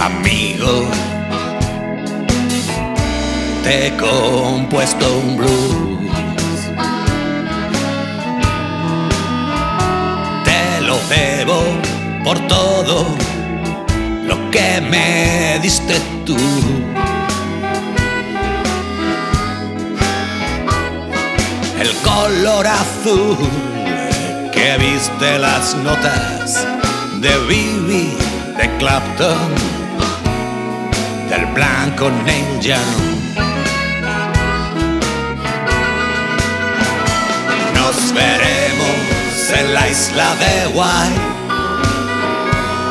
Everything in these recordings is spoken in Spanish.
amigo, te he compuesto un blues. Te lo debo por todo lo que me diste tú. El color azul que viste las notas de Bibi, de Clapton, del blanco Young. Nos veremos en la isla de Guay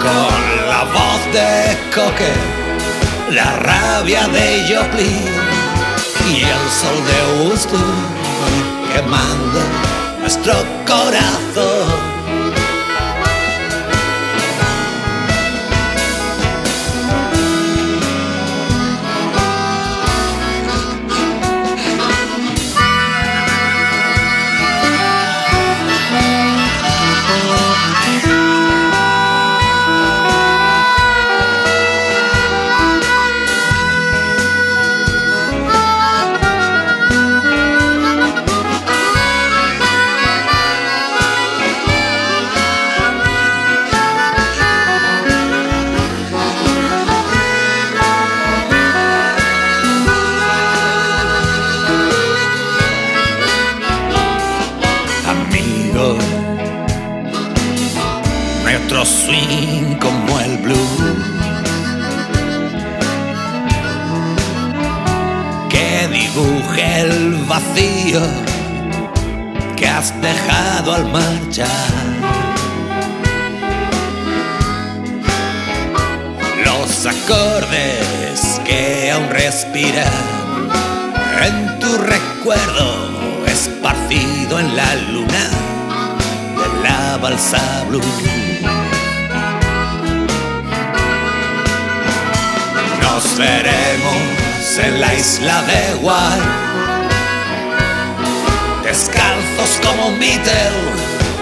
con la voz de Coque, la rabia de Joplin y el sol de Woodstock quemando nuestro corazón. Otro swing como el blues que dibuje el vacío que has dejado al marchar. Los acordes que aún respiran en tu recuerdo esparcido en la luna balsa blue. Nos veremos en la isla de Guay, descalzos como Beatle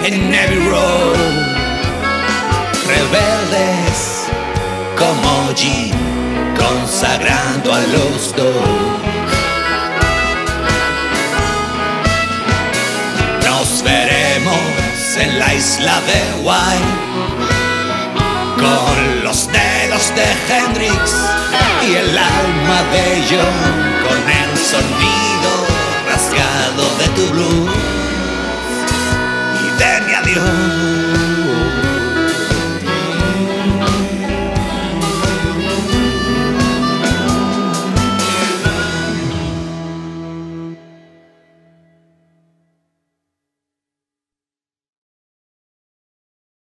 en Navy Road, rebeldes como G, consagrando a los dos. En la isla de Guay con los dedos de Hendrix y el alma de John con el sonido